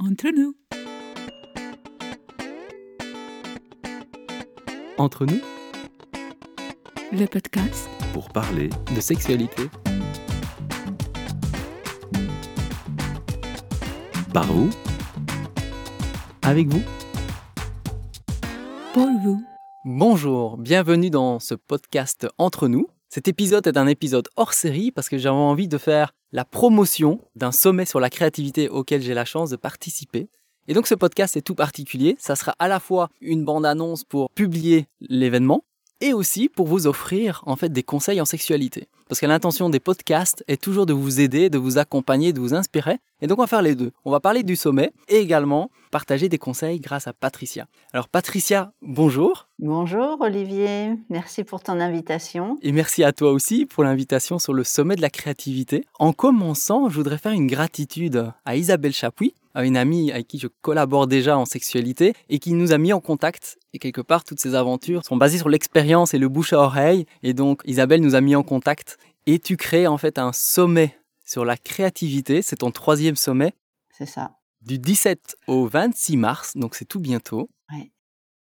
Entre nous. Entre nous, Le podcast. pour parler de sexualité. Par vous, avec vous. Pour vous. Bonjour, bienvenue dans ce podcast Entre nous. Cet épisode est un épisode hors série parce que j'avais envie de faire la promotion d'un sommet sur la créativité auquel j'ai la chance de participer. Et donc ce podcast est tout particulier, ça sera à la fois une bande-annonce pour publier l'événement et aussi pour vous offrir en fait des conseils en sexualité. Parce que l'intention des podcasts est toujours de vous aider, de vous accompagner, de vous inspirer. Et donc on va faire les deux. On va parler du sommet et également partager des conseils grâce à Patricia. Alors Patricia, bonjour. Bonjour Olivier, merci pour ton invitation. Et merci à toi aussi pour l'invitation sur le sommet de la créativité. En commençant, je voudrais faire une gratitude à Isabelle Chapuis, une amie avec qui je collabore déjà en sexualité et qui nous a mis en contact. Et quelque part, toutes ces aventures sont basées sur l'expérience et le bouche à oreille. Et donc, Isabelle nous a mis en contact et tu crées en fait un sommet sur la créativité. C'est ton troisième sommet C'est ça. du 17 au 26 mars, donc c'est tout bientôt. Ouais.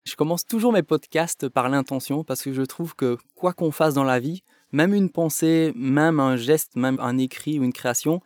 Je commence toujours mes podcasts par l'intention parce que je trouve que quoi qu'on fasse dans la vie, même une pensée, même un geste, même un écrit ou une création,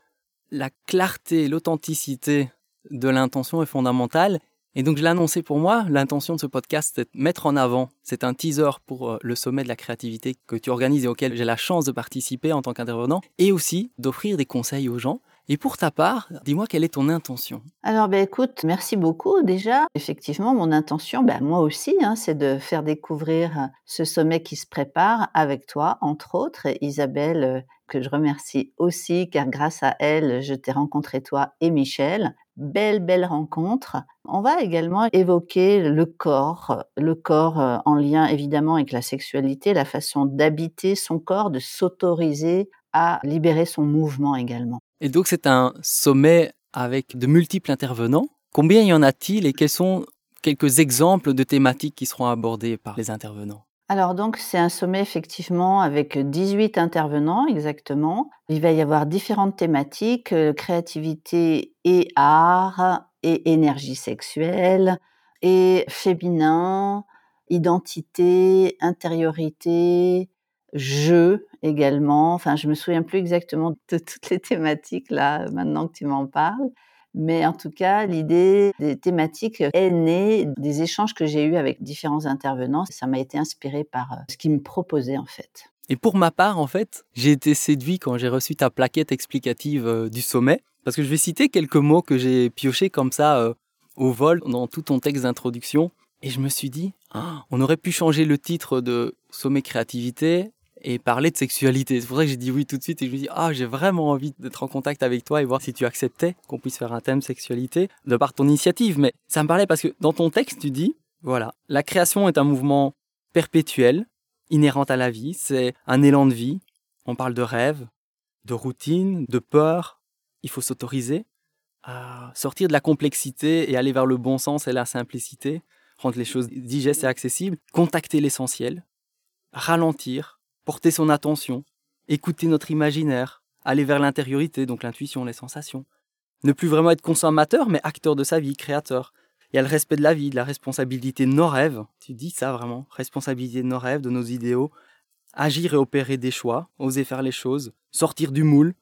la clarté, l'authenticité de l'intention est fondamentale. Et donc je l'ai annoncé pour moi, l'intention de ce podcast, c'est de mettre en avant, c'est un teaser pour euh, le sommet de la créativité que tu organises et auquel j'ai la chance de participer en tant qu'intervenant, et aussi d'offrir des conseils aux gens. Et pour ta part, dis-moi quelle est ton intention Alors ben écoute, merci beaucoup déjà. Effectivement, mon intention, ben, moi aussi, hein, c'est de faire découvrir ce sommet qui se prépare avec toi, entre autres, Isabelle, euh, que je remercie aussi, car grâce à elle, je t'ai rencontré toi et Michel. Belle, belle rencontre. On va également évoquer le corps, le corps euh, en lien évidemment avec la sexualité, la façon d'habiter son corps, de s'autoriser à libérer son mouvement également. Et donc c'est un sommet avec de multiples intervenants. Combien y en a-t-il et quels sont quelques exemples de thématiques qui seront abordées par les intervenants? Alors donc c'est un sommet effectivement avec 18 intervenants exactement. Il va y avoir différentes thématiques, euh, créativité et art et énergie sexuelle et féminin, identité, intériorité, jeu également. Enfin, je me souviens plus exactement de toutes les thématiques là maintenant que tu m'en parles. Mais en tout cas, l'idée des thématiques est née des échanges que j'ai eus avec différents intervenants. Ça m'a été inspiré par euh, ce qu'ils me proposaient en fait. Et pour ma part, en fait, j'ai été séduit quand j'ai reçu ta plaquette explicative euh, du sommet, parce que je vais citer quelques mots que j'ai piochés comme ça euh, au vol dans tout ton texte d'introduction. Et je me suis dit, Ah, on aurait pu changer le titre de sommet créativité et parler de sexualité. C'est pour ça que j'ai dit oui tout de suite et je me dis, ah, j'ai vraiment envie d'être en contact avec toi et voir si tu acceptais qu'on puisse faire un thème sexualité de par ton initiative. Mais ça me parlait parce que dans ton texte, tu dis, voilà, la création est un mouvement perpétuel, inhérent à la vie, c'est un élan de vie. On parle de rêve, de routine, de peur. Il faut s'autoriser à sortir de la complexité et aller vers le bon sens et la simplicité, rendre les choses digestes et accessibles, contacter l'essentiel, ralentir, porter son attention, écouter notre imaginaire, aller vers l'intériorité, donc l'intuition, les sensations. Ne plus vraiment être consommateur, mais acteur de sa vie, créateur. Il y a le respect de la vie, de la responsabilité de nos rêves. Tu dis ça vraiment, responsabilité de nos rêves, de nos idéaux. Agir et opérer des choix, oser faire les choses, sortir du moule,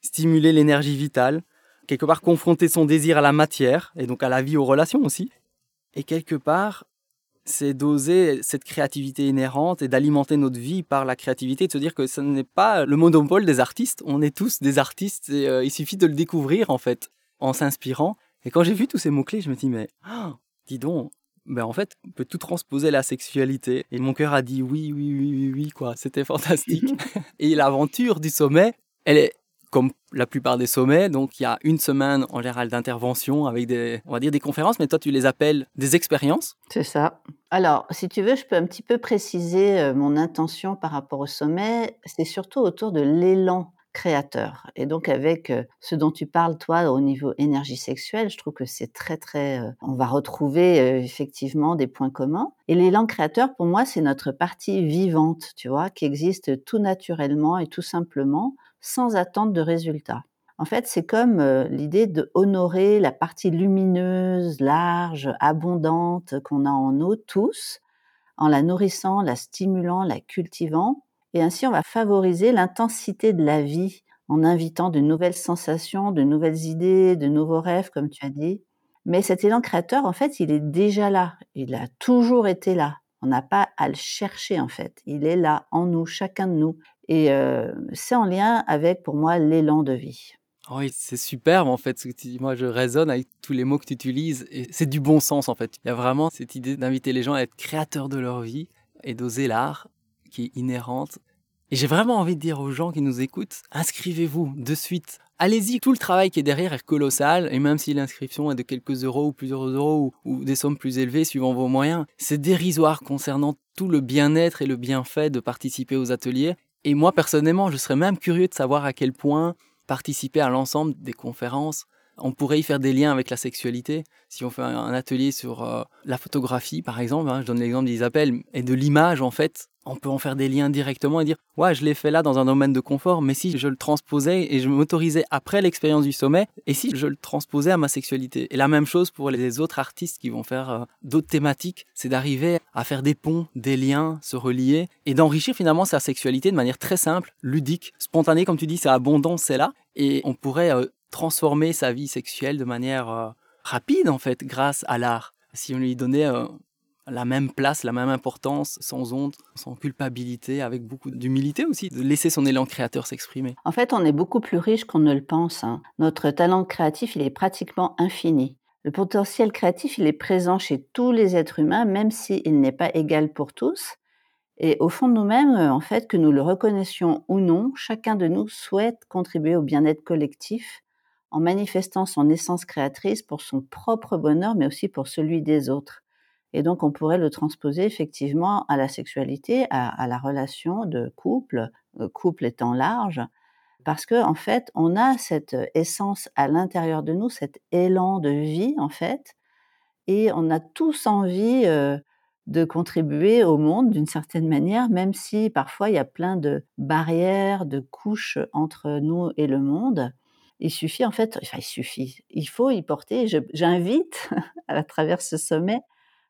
stimuler l'énergie vitale, quelque part confronter son désir à la matière, et donc à la vie, aux relations aussi. Et quelque part, c'est d'oser cette créativité inhérente et d'alimenter notre vie par la créativité, de se dire que ce n'est pas le monopole des artistes, on est tous des artistes et euh, il suffit de le découvrir en fait, en s'inspirant. Et quand j'ai vu tous ces mots-clés, je me dis mais, ah, dis donc, ben en fait, on peut tout transposer la sexualité. Et mon cœur a dit oui, oui, oui, oui, oui, quoi, c'était fantastique. et l'aventure du sommet, elle est comme la plupart des sommets, donc il y a une semaine en général d'intervention avec des, on va dire des conférences, mais toi tu les appelles des expériences. C'est ça. Alors, si tu veux, je peux un petit peu préciser euh, mon intention par rapport au sommet. C'est surtout autour de l'élan créateur. Et donc avec euh, ce dont tu parles, toi, au niveau énergie sexuelle, je trouve que c'est très, très... euh, on va retrouver effectivement des points communs. Et l'élan créateur, pour moi, c'est notre partie vivante, tu vois, qui existe tout naturellement et tout simplement, sans attente de résultat. En fait, c'est comme euh, l'idée de honorer la partie lumineuse, large, abondante qu'on a en nous tous, en la nourrissant, la stimulant, la cultivant. Et ainsi, on va favoriser l'intensité de la vie en invitant de nouvelles sensations, de nouvelles idées, de nouveaux rêves, comme tu as dit. Mais cet élan créateur, en fait, il est déjà là. Il a toujours été là. On n'a pas à le chercher, en fait. Il est là, en nous, chacun de nous. Et c'est en lien avec, pour moi, l'élan de vie. Oui, c'est superbe en fait. Moi, je résonne avec tous les mots que tu utilises c'est du bon sens en fait. Il y a vraiment cette idée d'inviter les gens à être créateurs de leur vie et d'oser l'art qui est inhérente. Et j'ai vraiment envie de dire aux gens qui nous écoutent, inscrivez-vous de suite. Allez-y, tout le travail qui est derrière est colossal, et même si l'inscription est de quelques euros ou plusieurs euros ou des sommes plus élevées suivant vos moyens, c'est dérisoire concernant tout le bien-être et le bienfait de participer aux ateliers. Et moi personnellement, je serais même curieux de savoir à quel point participer à l'ensemble des conférences. On pourrait y faire des liens avec la sexualité. Si on fait un atelier sur euh, la photographie, par exemple, hein, je donne l'exemple d'Isabelle, et de l'image, en fait, on peut en faire des liens directement et dire ouais je l'ai fait là dans un domaine de confort mais si je le transposais et je m'autorisais après l'expérience du sommet et si je le transposais à ma sexualité? Et la même chose pour les autres artistes qui vont faire euh, d'autres thématiques c'est d'arriver à faire des ponts des liens se relier et d'enrichir finalement sa sexualité de manière très simple ludique spontanée comme tu dis c'est abondant c'est là et on pourrait euh, transformer sa vie sexuelle de manière euh, rapide en fait grâce à l'art si on lui donnait la même place, la même importance, sans honte, sans culpabilité, avec beaucoup d'humilité aussi, de laisser son élan créateur s'exprimer. En fait, on est beaucoup plus riche qu'on ne le pense. Hein. Notre talent créatif, il est pratiquement infini. Le potentiel créatif, il est présent chez tous les êtres humains, même s'il n'est pas égal pour tous. Et au fond de nous-mêmes, en fait, que nous le reconnaissions ou non, chacun de nous souhaite contribuer au bien-être collectif en manifestant son essence créatrice pour son propre bonheur, mais aussi pour celui des autres. Et donc, on pourrait le transposer effectivement à la sexualité, à, la relation de couple, euh, couple étant large, parce que en fait, on a cette essence à l'intérieur de nous, cet élan de vie en fait, et on a tous envie euh, de contribuer au monde d'une certaine manière, même si parfois il y a plein de barrières, de couches entre nous et le monde. Il suffit en fait, il suffit, il faut y porter. J'invite à travers ce sommet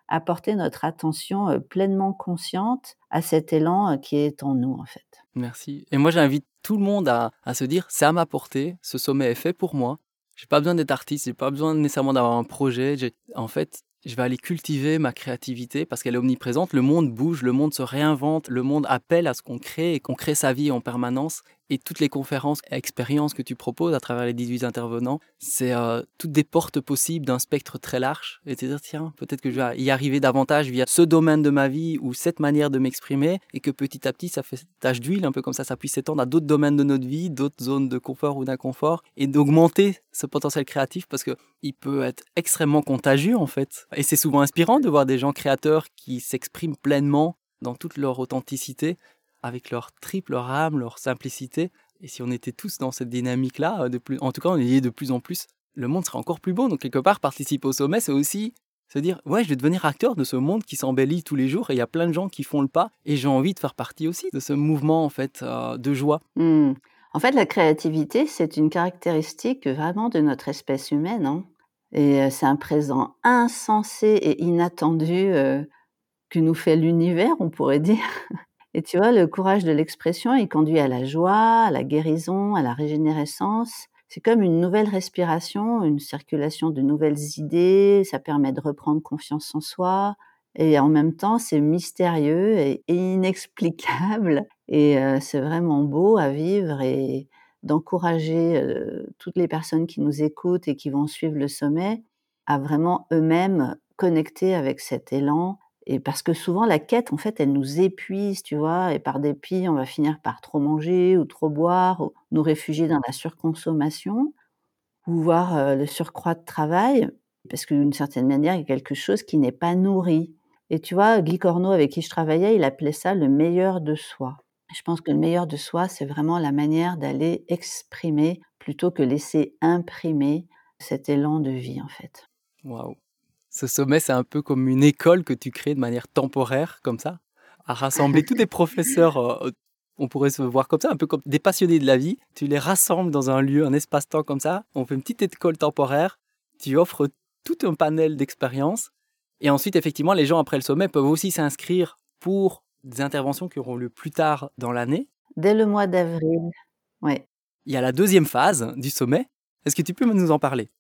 apporter notre attention pleinement consciente à cet élan qui est en nous, en fait. Merci. Et moi, j'invite tout le monde à, se dire, c'est à ma portée, ce sommet est fait pour moi. J'ai pas besoin d'être artiste, j'ai pas besoin nécessairement d'avoir un projet. En fait, je vais aller cultiver ma créativité parce qu'elle est omniprésente. Le monde bouge, le monde se réinvente, le monde appelle à ce qu'on crée et qu'on crée sa vie en permanence. Et toutes les conférences et expériences que tu proposes à travers les 18 intervenants, c'est euh, toutes des portes possibles d'un spectre très large. Et te dire, tiens, peut-être que je vais y arriver davantage via ce domaine de ma vie ou cette manière de m'exprimer et que petit à petit, ça fait tâche d'huile, un peu comme ça, ça puisse s'étendre à d'autres domaines de notre vie, d'autres zones de confort ou d'inconfort et d'augmenter ce potentiel créatif parce que il peut être extrêmement contagieux en fait. Et c'est souvent inspirant de voir des gens créateurs qui s'expriment pleinement dans toute leur authenticité avec leur triple âme, leur simplicité. Et si on était tous dans cette dynamique-là, euh, de plus, en tout cas, on y est de plus en plus, le monde serait encore plus beau. Donc, quelque part, participer au sommet, c'est aussi se dire Ouais, je vais devenir acteur de ce monde qui s'embellit tous les jours et il y a plein de gens qui font le pas. Et j'ai envie de faire partie aussi de ce mouvement, en fait, euh, de joie. Mmh. En fait, la créativité, c'est une caractéristique vraiment de notre espèce humaine. Hein. et euh, c'est un présent insensé et inattendu que nous fait l'univers, on pourrait dire. Et tu vois, le courage de l'expression, il conduit à la joie, à la guérison, à la régénérescence. C'est comme une nouvelle respiration, une circulation de nouvelles idées, ça permet de reprendre confiance en soi. Et en même temps, c'est mystérieux et inexplicable. Et euh, c'est vraiment beau à vivre et d'encourager euh, toutes les personnes qui nous écoutent et qui vont suivre le sommet à vraiment eux-mêmes connecter avec cet élan et parce que souvent, la quête, en fait, elle nous épuise, tu vois, et par dépit, on va finir par trop manger ou trop boire, ou nous réfugier dans la surconsommation, ou voir euh, le surcroît de travail, parce que d'une certaine manière, il y a quelque chose qui n'est pas nourri. Et tu vois, Guy Corneau, avec qui je travaillais, il appelait ça le meilleur de soi. Je pense que le meilleur de soi, c'est vraiment la manière d'aller exprimer plutôt que laisser imprimer cet élan de vie, en fait. Waouh ce sommet, c'est un peu comme une école que tu crées de manière temporaire, comme ça, à rassembler tous des professeurs euh, On pourrait se voir comme ça, un peu comme des passionnés de la vie. Tu les rassembles dans un lieu, un espace-temps comme ça. On fait une petite école temporaire. Tu offres tout un panel d'expériences. Et ensuite, effectivement, les gens après le sommet peuvent aussi s'inscrire pour des interventions qui auront lieu plus tard dans l'année. Dès le mois d'avril, oui. Il y a la deuxième phase du sommet. Est-ce que tu peux nous en parler?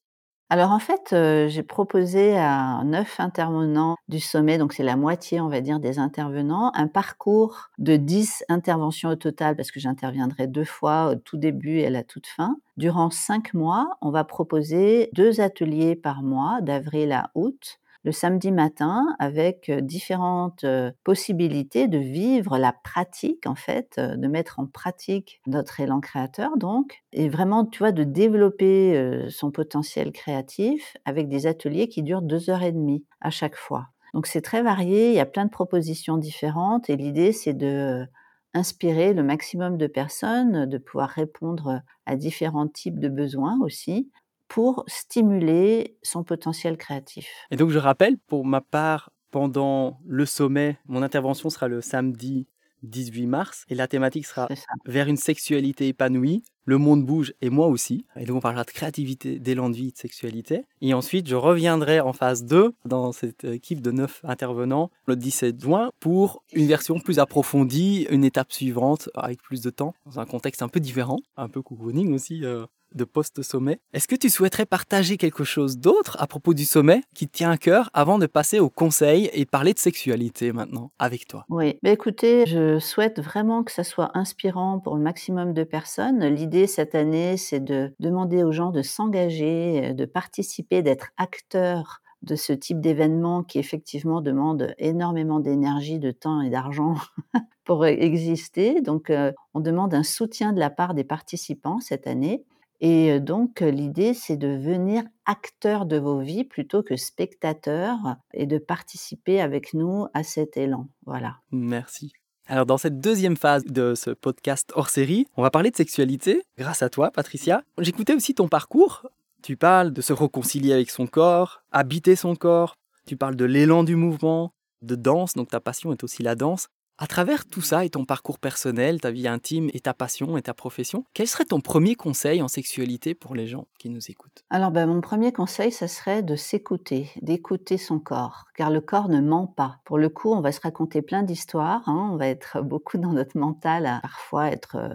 Alors en fait, euh, j'ai proposé à neuf intervenants du sommet, donc c'est la moitié, on va dire, des intervenants, un parcours de dix interventions au total, parce que j'interviendrai deux fois au tout début et à la toute fin. Durant cinq mois, on va proposer deux ateliers par mois, d'avril à août, le samedi matin avec différentes possibilités de vivre la pratique, en fait, de mettre en pratique notre élan créateur, donc, et vraiment, tu vois, de développer son potentiel créatif avec des ateliers qui durent deux heures et demie à chaque fois. Donc c'est très varié, il y a plein de propositions différentes et l'idée c'est de inspirer le maximum de personnes, de pouvoir répondre à différents types de besoins aussi, pour stimuler son potentiel créatif. Et donc je rappelle, pour ma part, pendant le sommet, mon intervention sera le samedi 18 mars et la thématique sera vers une sexualité épanouie. Le monde bouge et moi aussi. Et donc on parlera de créativité, d'élan de vie, de sexualité. Et ensuite je reviendrai en phase 2 dans cette équipe de 9 intervenants le 17 juin pour une version plus approfondie, une étape suivante avec plus de temps, dans un contexte un peu différent, un peu cocooning aussi. Euh, de post-sommet. Est-ce que tu souhaiterais partager quelque chose d'autre à propos du sommet qui tient à cœur avant de passer au conseil et parler de sexualité maintenant avec toi? Oui, bah écoutez, je souhaite vraiment que ça soit inspirant pour le maximum de personnes. L'idée cette année, c'est de demander aux gens de s'engager, de participer, d'être acteurs de ce type d'événement qui effectivement demande énormément d'énergie, de temps et d'argent pour exister. Donc, euh, on demande un soutien de la part des participants cette année. Et donc, l'idée, c'est de venir acteur de vos vies plutôt que spectateur et de participer avec nous à cet élan. Voilà. Merci. Alors, dans cette deuxième phase de ce podcast hors série, on va parler de sexualité grâce à toi, Patricia. J'écoutais aussi ton parcours. Tu parles de se réconcilier avec son corps, habiter son corps. Tu parles de l'élan du mouvement, de danse, donc ta passion est aussi la danse. À travers tout ça et ton parcours personnel, ta vie intime et ta passion et ta profession, quel serait ton premier conseil en sexualité pour les gens qui nous écoutent? Alors, ben, mon premier conseil, ça serait de s'écouter, d'écouter son corps, car le corps ne ment pas. Pour le coup, on va se raconter plein d'histoires, hein, on va être beaucoup dans notre mental à parfois être euh,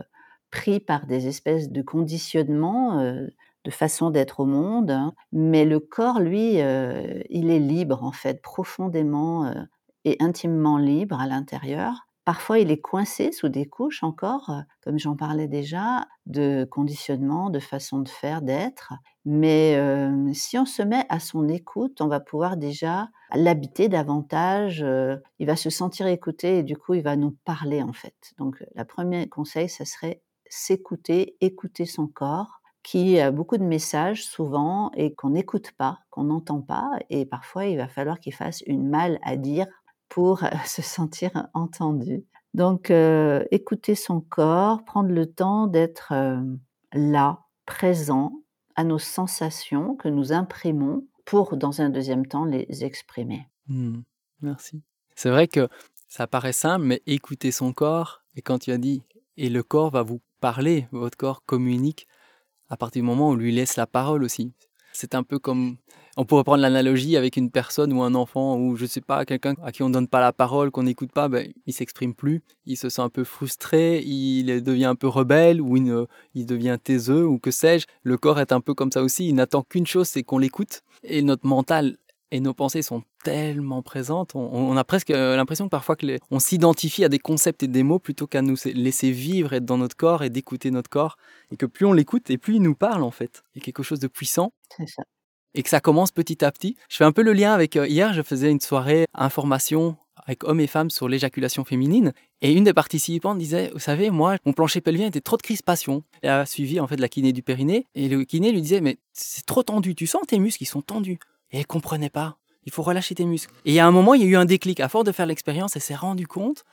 pris par des espèces de conditionnements. Euh, de façon d'être au monde, hein. mais le corps, lui, euh, il est libre en fait, profondément et intimement libre à l'intérieur. Parfois, il est coincé sous des couches encore, euh, comme j'en parlais déjà, de conditionnement, de façon de faire, d'être. Mais euh, si on se met à son écoute, on va pouvoir déjà l'habiter davantage. Euh, il va se sentir écouté et du coup, il va nous parler en fait. Donc, le premier conseil, ça serait s'écouter, écouter son corps qui a beaucoup de messages souvent et qu'on n'écoute pas, qu'on n'entend pas. Et parfois, il va falloir qu'il fasse une mal à dire pour se sentir entendu. Donc, euh, écouter son corps, prendre le temps d'être euh, là, présent à nos sensations que nous imprimons pour, dans un deuxième temps, les exprimer. Mmh. merci. C'est vrai que ça paraît simple, mais écouter son corps, et quand tu as dit, et le corps va vous parler, votre corps communique à partir du moment où on lui laisse la parole aussi. C'est un peu comme, on pourrait prendre l'analogie avec une personne ou un enfant ou je sais pas, quelqu'un à qui on donne pas la parole, qu'on n'écoute pas, ben, il s'exprime plus, il se sent un peu frustré, il devient un peu rebelle ou il, il devient taiseux ou que sais-je. Le corps est un peu comme ça aussi, il n'attend qu'une chose, c'est qu'on l'écoute. Et notre mental et nos pensées sont tellement présentes, on, a presque l'impression que parfois que on s'identifie à des concepts et des mots plutôt qu'à nous laisser vivre, être dans notre corps et d'écouter notre corps, et que plus on l'écoute et plus il nous parle en fait. Il y a quelque chose de puissant. Ça. Et que ça commence petit à petit. Je fais un peu le lien avec euh, hier, je faisais une soirée information avec hommes et femmes sur l'éjaculation féminine. Et une des participantes disait, vous savez, moi, mon plancher pelvien était trop de crispation. Elle a suivi en fait la kiné du périnée. Et le kiné lui disait, mais c'est trop tendu, tu sens tes muscles, ils sont tendus. Et elle comprenait pas. Il faut relâcher tes muscles. Et a un moment, il y a eu un déclic. À force de faire l'expérience, elle s'est rendue compte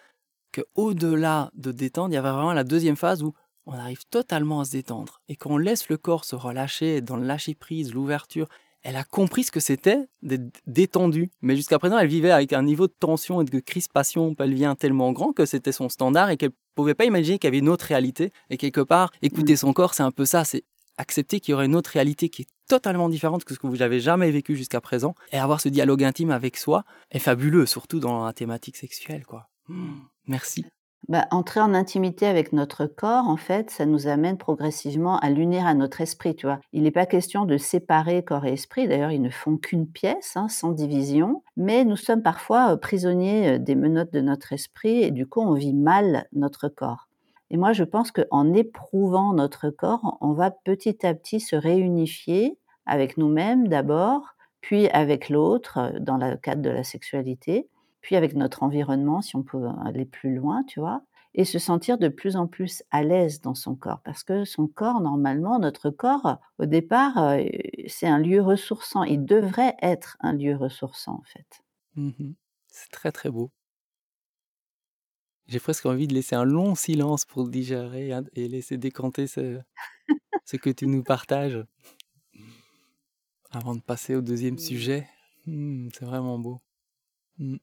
que au-delà de détendre, il y avait vraiment la deuxième phase où on arrive totalement à se détendre. Et qu'on laisse le corps se relâcher dans le lâcher prise, l'ouverture, elle a compris ce que c'était d'être détendue. Mais jusqu'à présent, elle vivait avec un niveau de tension et de crispation pelvien tellement grand que c'était son standard et qu'elle pouvait pas imaginer qu'il y avait une autre réalité. Et quelque part, écouter son corps, c'est un peu ça, c'est accepter qu'il y aurait une autre réalité qui est totalement différente que ce que vous n'avez jamais vécu jusqu'à présent et avoir ce dialogue intime avec soi est fabuleux, surtout dans la thématique sexuelle, quoi. Mmh. merci. Bah, entrer en intimité avec notre corps, en fait, ça nous amène progressivement à l'unir à notre esprit, tu vois. Il n'est pas question de séparer corps et esprit, d'ailleurs, ils ne font qu'une pièce, hein, sans division, mais nous sommes parfois euh, prisonniers euh, des menottes de notre esprit et du coup, on vit mal notre corps. Et moi, je pense qu'en éprouvant notre corps, on va petit à petit se réunifier avec nous-mêmes d'abord, puis avec l'autre, euh, dans le cadre de la sexualité, puis avec notre environnement, si on peut aller plus loin, tu vois, et se sentir de plus en plus à l'aise dans son corps. Parce que son corps, normalement, notre corps, au départ, euh, c'est un lieu ressourçant. Il devrait être un lieu ressourçant, en fait. Mmh c'est très, très beau. J'ai presque envie de laisser un long silence pour digérer et laisser décanter ce, ce que tu nous partages. Avant de passer au deuxième sujet, mmh, c'est vraiment beau. Mmh.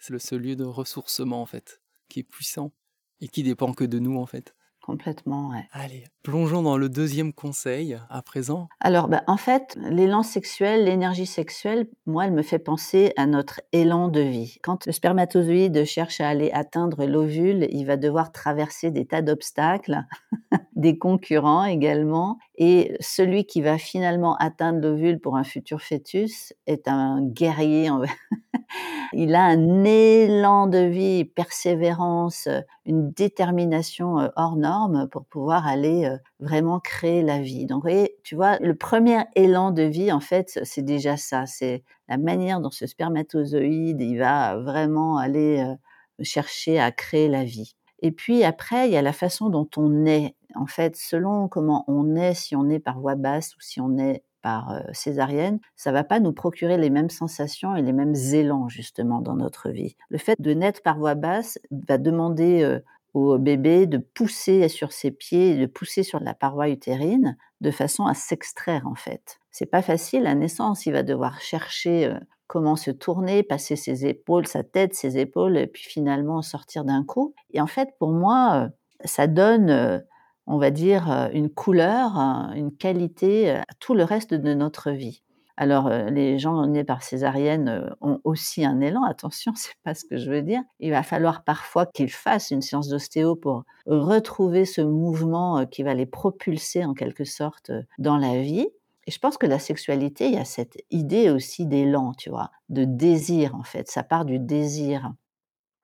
C'est le seul lieu de ressourcement en fait, qui est puissant et qui dépend que de nous en fait. Complètement, ouais. Allez, plongeons dans le deuxième conseil à présent. Alors, bah, en fait, l'élan sexuel, l'énergie sexuelle, moi, elle me fait penser à notre élan de vie. Quand le spermatozoïde cherche à aller atteindre l'ovule, il va devoir traverser des tas d'obstacles, des concurrents également. Et celui qui va finalement atteindre l'ovule pour un futur fœtus est un guerrier. il a un élan de vie, persévérance, une détermination euh, hors norme pour pouvoir aller euh, vraiment créer la vie. Donc, vous voyez, tu vois, le premier élan de vie, en fait, c'est déjà ça. C'est la manière dont ce spermatozoïde, il va vraiment aller euh, chercher à créer la vie. Et puis après, il y a la façon dont on est. En fait, selon comment on est, si on est par voie basse ou si on est par euh, césarienne, ça va pas nous procurer les mêmes sensations et les mêmes élans justement dans notre vie. Le fait de naître par voie basse va demander euh, au bébé de pousser sur ses pieds, de pousser sur la paroi utérine de façon à s'extraire en fait. C'est pas facile la naissance, il va devoir chercher euh, comment se tourner, passer ses épaules, sa tête, ses épaules, et puis finalement sortir d'un coup. Et en fait, pour moi, ça donne on va dire, euh, une couleur, une qualité euh, à tout le reste de notre vie. Alors, euh, les gens nés par césarienne ont aussi un élan. Attention, c'est pas ce que je veux dire. Il va falloir parfois qu'ils fassent une séance d'ostéo pour retrouver ce mouvement qui va les propulser en quelque sorte dans la vie. Et je pense que la sexualité, il y a cette idée aussi d'élan, tu vois, de désir en fait. Ça part du désir.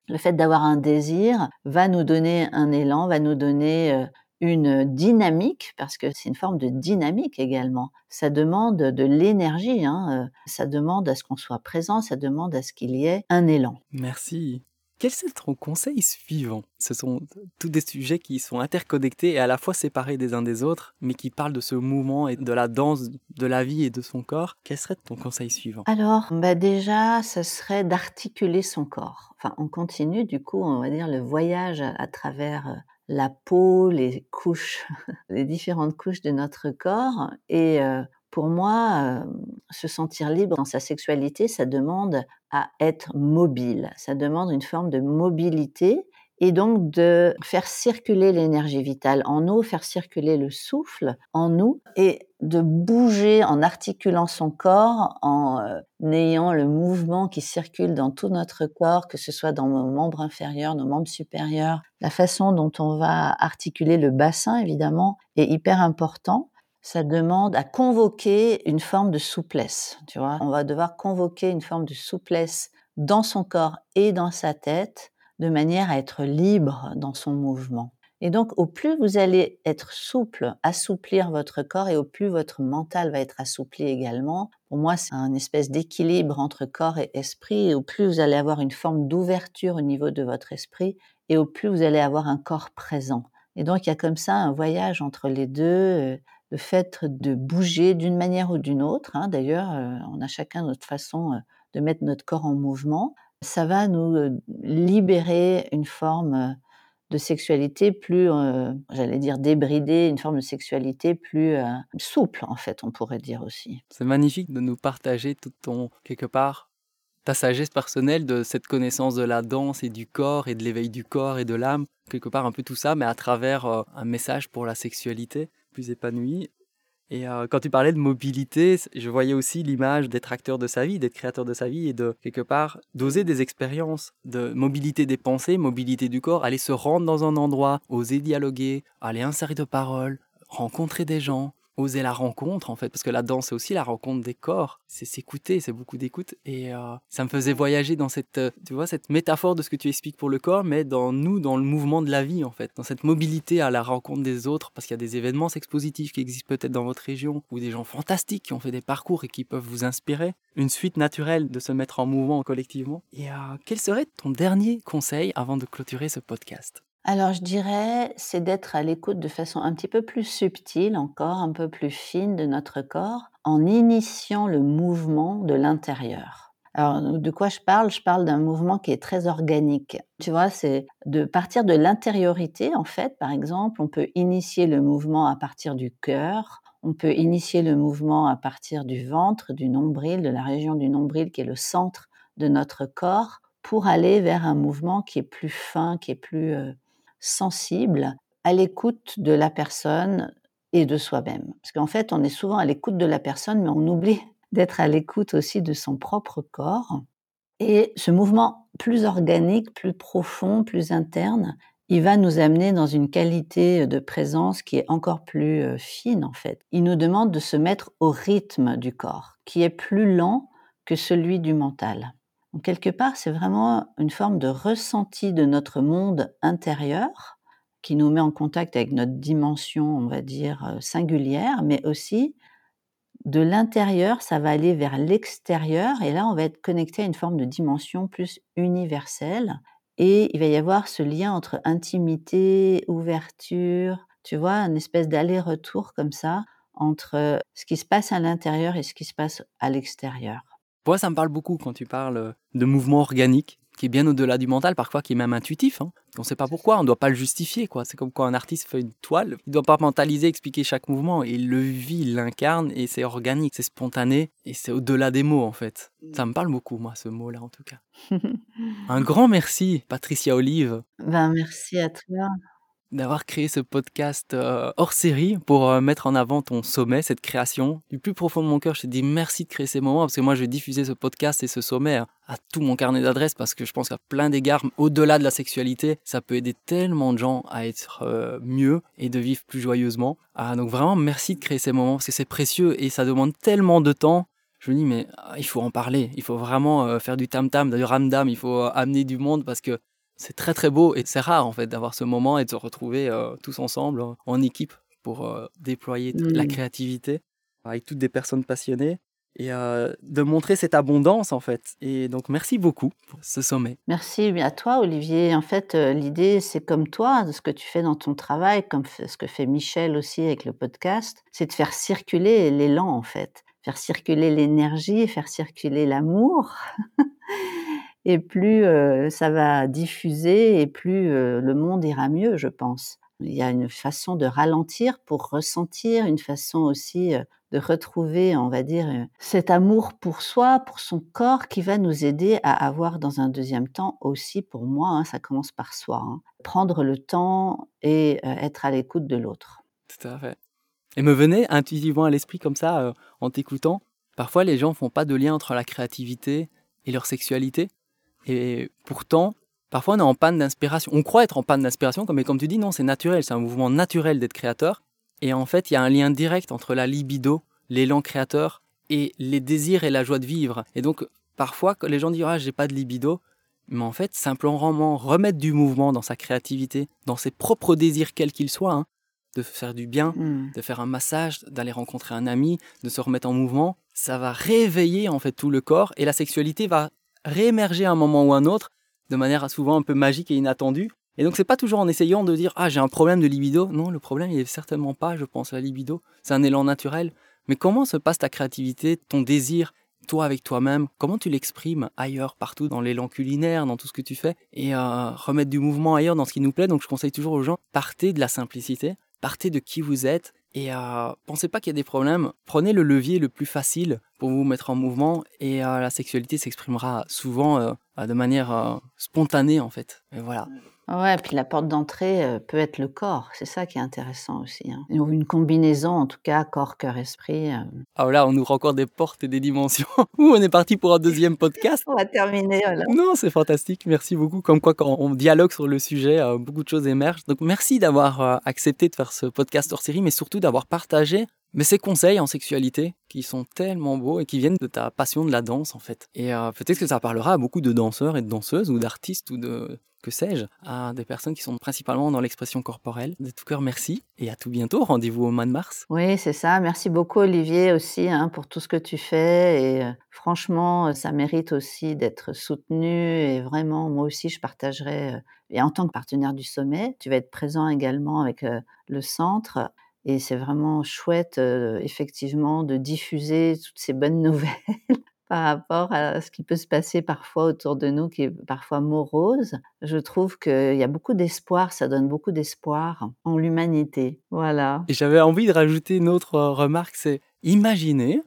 Le fait d'avoir un désir va nous donner un élan, va nous donner une dynamique, parce que c'est une forme de dynamique également. Ça demande de l'énergie, hein, euh, ça demande à ce qu'on soit présent, ça demande à ce qu'il y ait un élan. Merci. Quel est ton conseil suivant? Ce sont tous des sujets qui sont interconnectés et à la fois séparés des uns des autres, mais qui parlent de ce mouvement et de la danse de la vie et de son corps. Quel serait ton conseil suivant? Alors, bah déjà, ce serait d'articuler son corps. Enfin, on continue du coup, on va dire, le voyage à travers euh, la peau, les couches, les différentes couches de notre corps. Et euh, pour moi, se sentir libre dans sa sexualité, ça demande à être mobile. Ça demande une forme de mobilité et donc de faire circuler l'énergie vitale en nous, faire circuler le souffle en nous et de bouger en articulant son corps, en ayant le mouvement qui circule dans tout notre corps, que ce soit dans nos membres inférieurs, nos membres supérieurs. La façon dont on va articuler le bassin, évidemment, est hyper important. Ça demande à convoquer une forme de souplesse, tu vois. On va devoir convoquer une forme de souplesse dans son corps et dans sa tête de manière à être libre dans son mouvement. Et donc, au plus vous allez être souple, assouplir votre corps, et au plus votre mental va être assoupli également. Pour moi, c'est un espèce d'équilibre entre corps et esprit. Et au plus vous allez avoir une forme d'ouverture au niveau de votre esprit, et au plus vous allez avoir un corps présent. Et donc, il y a comme ça un voyage entre les deux, euh, le fait de bouger d'une manière ou d'une autre. Hein. D'ailleurs, euh, on a chacun notre façon euh, de mettre notre corps en mouvement ça va nous libérer une forme de sexualité plus, euh, j'allais dire débridée, une forme de sexualité plus euh, souple, en fait, on pourrait dire aussi. C'est magnifique de nous partager tout ton, quelque part, ta sagesse personnelle de cette connaissance de la danse et du corps et de l'éveil du corps et de l'âme, quelque part un peu tout ça, mais à travers euh, un message pour la sexualité plus épanouie. Et euh, quand tu parlais de mobilité, je voyais aussi l'image d'être acteur de sa vie, d'être créateur de sa vie et de quelque part d'oser des expériences, de mobilité des pensées, mobilité du corps, aller se rendre dans un endroit, oser dialoguer, aller insérer de paroles, rencontrer des gens, oser la rencontre en fait, parce que la danse c'est aussi la rencontre des corps, c'est s'écouter, c'est beaucoup d'écoute et euh, ça me faisait voyager dans cette, euh, tu vois, cette métaphore de ce que tu expliques pour le corps, mais dans nous, dans le mouvement de la vie en fait, dans cette mobilité à la rencontre des autres, parce qu'il y a des événements sexpositifs qui existent peut-être dans votre région ou des gens fantastiques qui ont fait des parcours et qui peuvent vous inspirer, une suite naturelle de se mettre en mouvement collectivement. Et euh, quel serait ton dernier conseil avant de clôturer ce podcast? Alors je dirais, c'est d'être à l'écoute de façon un petit peu plus subtile encore, un peu plus fine de notre corps, en initiant le mouvement de l'intérieur. Alors de quoi je parle? Je parle d'un mouvement qui est très organique. Tu vois, c'est de partir de l'intériorité en fait. Par exemple, on peut initier le mouvement à partir du cœur, on peut initier le mouvement à partir du ventre, du nombril, de la région du nombril qui est le centre de notre corps, pour aller vers un mouvement qui est plus fin, qui est plus euh, sensible à l'écoute de la personne et de soi-même. Parce qu'en fait, on est souvent à l'écoute de la personne, mais on oublie d'être à l'écoute aussi de son propre corps. Et ce mouvement plus organique, plus profond, plus interne, il va nous amener dans une qualité de présence qui est encore plus euh, fine en fait. Il nous demande de se mettre au rythme du corps, qui est plus lent que celui du mental quelque part, c'est vraiment une forme de ressenti de notre monde intérieur qui nous met en contact avec notre dimension, on va dire, euh, singulière, mais aussi de l'intérieur, ça va aller vers l'extérieur, et là, on va être connecté à une forme de dimension plus universelle, et il va y avoir ce lien entre intimité, ouverture, tu vois, une espèce d'aller-retour comme ça entre ce qui se passe à l'intérieur et ce qui se passe à l'extérieur. Moi, ça me parle beaucoup quand tu parles de mouvement organique, qui est bien au-delà du mental, parfois qui est même intuitif. Hein. On ne sait pas pourquoi, on ne doit pas le justifier. quoi. C'est comme quand un artiste fait une toile, il ne doit pas mentaliser, expliquer chaque mouvement. Il le vit, il l'incarne, et c'est organique, c'est spontané, et c'est au-delà des mots, en fait. Ça me parle beaucoup, moi, ce mot-là, en tout cas. un grand merci, Patricia Olive. Ben, merci à toi d'avoir créé ce podcast euh, hors série pour euh, mettre en avant ton sommet, cette création. Du plus profond de mon cœur, je te dis merci de créer ces moments parce que moi, je vais diffuser ce podcast et ce sommet à tout mon carnet d'adresses parce que je pense qu'à plein d'égards, au-delà de la sexualité, ça peut aider tellement de gens à être euh, mieux et de vivre plus joyeusement. Ah, donc vraiment, merci de créer ces moments parce que c'est précieux et ça demande tellement de temps je me dis mais il faut en parler, il faut vraiment faire du tam tam, du ramdam, il faut amener du monde parce que c'est très très beau et c'est rare en fait d'avoir ce moment et de se retrouver euh, tous ensemble en équipe pour euh, déployer la mmh. créativité avec toutes des personnes passionnées et euh, de montrer cette abondance en fait. Et donc merci beaucoup pour ce sommet. Merci à toi Olivier. En fait, l'idée c'est comme toi, de ce que tu fais dans ton travail, comme ce que fait Michel aussi avec le podcast, c'est de faire circuler l'élan en fait, faire circuler l'énergie, faire circuler l'amour. et plus ça va diffuser et plus le monde ira mieux, je pense. Il y a une façon de ralentir pour ressentir, une façon aussi de retrouver, on va dire, cet amour pour soi, pour son corps, qui va nous aider à avoir dans un deuxième temps aussi, pour moi, hein, ça commence par soi, hein, prendre le temps et être à l'écoute de l'autre. Tout à fait. Et me venait intuitivement à l'esprit comme ça, en t'écoutant, parfois les gens font pas de lien entre la créativité et leur sexualité. Et pourtant, parfois on est en panne d'inspiration. On croit être en panne d'inspiration, mais comme tu dis, non, c'est naturel, c'est un mouvement naturel d'être créateur. Et en fait, il y a un lien direct entre la libido, l'élan créateur, et les désirs et la joie de vivre. Et donc, parfois, les gens disent Ah, j'ai pas de libido, mais en fait, simplement remettre du mouvement dans sa créativité, dans ses propres désirs, quels qu'ils soient, hein, de faire du bien, mmh. de faire un massage, d'aller rencontrer un ami, de se remettre en mouvement, ça va réveiller en fait tout le corps et la sexualité va réémerger à un moment ou un autre de manière souvent un peu magique et inattendue. Et donc c'est pas toujours en essayant de dire ah j'ai un problème de libido. Non, le problème il est certainement pas, je pense, la libido. C'est un élan naturel. Mais comment se passe ta créativité, ton désir toi avec toi-même, comment tu l'exprimes ailleurs, partout, dans l'élan culinaire, dans tout ce que tu fais, et euh, remettre du mouvement ailleurs dans ce qui nous plaît. Donc je conseille toujours aux gens, partez de la simplicité, partez de qui vous êtes, et euh, pensez pas qu'il y a des problèmes. Prenez le levier le plus facile pour vous mettre en mouvement et euh, la sexualité s'exprimera souvent euh, de manière spontanée en fait. Et voilà. Ouais, puis la porte d'entrée euh, peut être le corps, c'est ça qui est intéressant aussi. Hein. Une combinaison, en tout cas, corps, cœur, esprit. Euh. Ah là, on ouvre encore des portes et des dimensions. on est parti pour un deuxième podcast. on va terminer. Voilà. Non, c'est fantastique. Merci beaucoup. Comme quoi, quand on dialogue sur le sujet, euh, beaucoup de choses émergent. Donc, merci d'avoir accepté de faire ce podcast hors série, mais surtout d'avoir partagé mais ces conseils en sexualité qui sont tellement beaux et qui viennent de ta passion de la danse en fait. Et peut-être que ça parlera à beaucoup de danseurs et de danseuses ou d'artistes ou de que sais-je, à des personnes qui sont principalement dans l'expression corporelle. De tout cœur, merci et à tout bientôt. Rendez-vous au mois de mars. Oui, c'est ça. Merci beaucoup, Olivier, aussi, hein, pour tout ce que tu fais. Et euh, franchement, ça mérite aussi d'être soutenu. Et vraiment, moi aussi, je partagerai. Euh, et en tant que partenaire du sommet, tu vas être présent également avec euh, le centre. Et c'est vraiment chouette, effectivement, de diffuser toutes ces bonnes nouvelles par rapport à ce qui peut se passer parfois autour de nous, qui est parfois morose. Je trouve qu'il y a beaucoup d'espoir, ça donne beaucoup d'espoir en l'humanité. Voilà. Et j'avais envie de rajouter une autre remarque, c'est imaginez,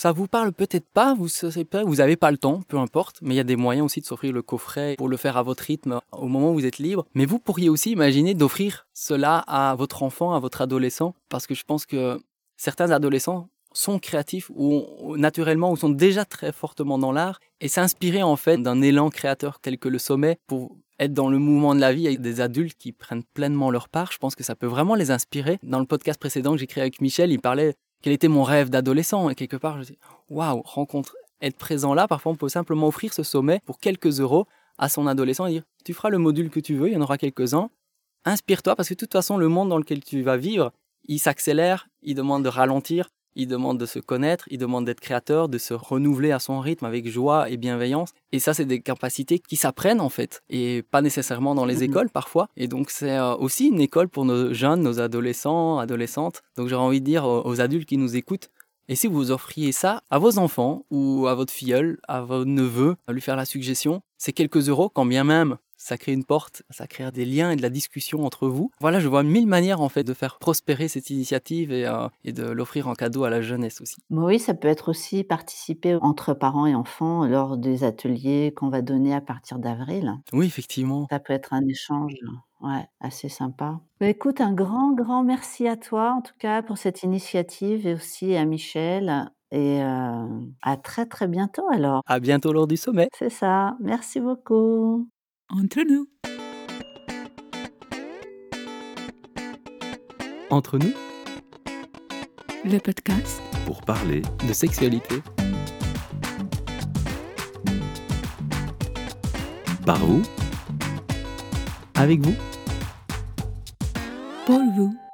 ça vous parle peut-être pas, vous savez pas, vous n'avez pas le temps, peu importe, mais il y a des moyens aussi de s'offrir le coffret pour le faire à votre rythme au moment où vous êtes libre. Mais vous pourriez aussi imaginer d'offrir cela à votre enfant, à votre adolescent, parce que je pense que certains adolescents sont créatifs ou naturellement ou sont déjà très fortement dans l'art et s'inspirer en fait d'un élan créateur tel que le sommet pour être dans le mouvement de la vie avec des adultes qui prennent pleinement leur part, je pense que ça peut vraiment les inspirer. Dans le podcast précédent que j'ai créé avec Michel, il parlait quel était mon rêve d'adolescent et quelque part je dis waouh, rencontre être présent là, parfois on peut simplement offrir ce sommet pour quelques euros à son adolescent et dire tu feras le module que tu veux, il y en aura quelques-uns. Inspire-toi parce que de toute façon le monde dans lequel tu vas vivre, il s'accélère, il demande de ralentir, il demande de se connaître, il demande d'être créateur, de se renouveler à son rythme avec joie et bienveillance. Et ça, c'est des capacités qui s'apprennent en fait, et pas nécessairement dans les mhm. écoles parfois. Et donc, c'est euh, aussi une école pour nos jeunes, nos adolescents, adolescentes. Donc, j'aurais envie de dire aux adultes qui nous écoutent, et si vous offriez ça à vos enfants ou à votre filleul, à vos neveux, à lui faire la suggestion, c'est quelques euros, quand bien même ça crée une porte, ça crée des liens et de la discussion entre vous. Voilà, je vois mille manières en fait de faire prospérer cette initiative et, euh, de l'offrir en cadeau à la jeunesse aussi. Oui, ça peut être aussi participer entre parents et enfants lors des ateliers qu'on va donner à partir d'avril. Oui, effectivement. Ça peut être un échange. Ouais, assez sympa. Bah, écoute, un grand, grand merci à toi, en tout cas, pour cette initiative et aussi à Michel. Et euh, à très, très bientôt alors. À bientôt lors du sommet. C'est ça. Merci beaucoup entre nous. Entre nous. Le podcast. Pour parler de sexualité. Par vous. Avec vous. Pour vous